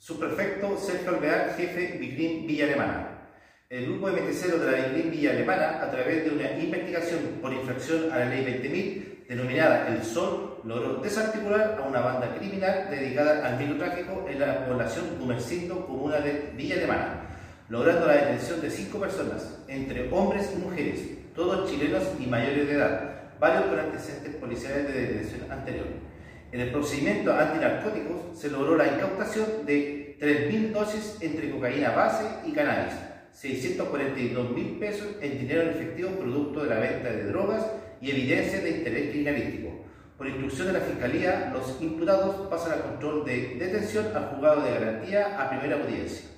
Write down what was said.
Subprefecto Sergio Alvear, jefe Biclin Villa Alemana. El grupo de MT0 de la Biclin Villa Alemana, a través de una investigación por infracción a la ley 20.000, denominada El Sol, logró desarticular a una banda criminal dedicada al microtráfico en la población Gumercindo, comuna de Villa Alemana, logrando la detención de cinco personas, entre hombres y mujeres, todos chilenos y mayores de edad, varios con antecedentes policiales de detención anterior. En el procedimiento antinarcóticos se logró la incautación de 3.000 dosis entre cocaína base y cannabis, 642 mil pesos en dinero efectivo producto de la venta de drogas y evidencias de interés criminalístico. Por instrucción de la Fiscalía, los imputados pasan al control de detención al juzgado de garantía a primera audiencia.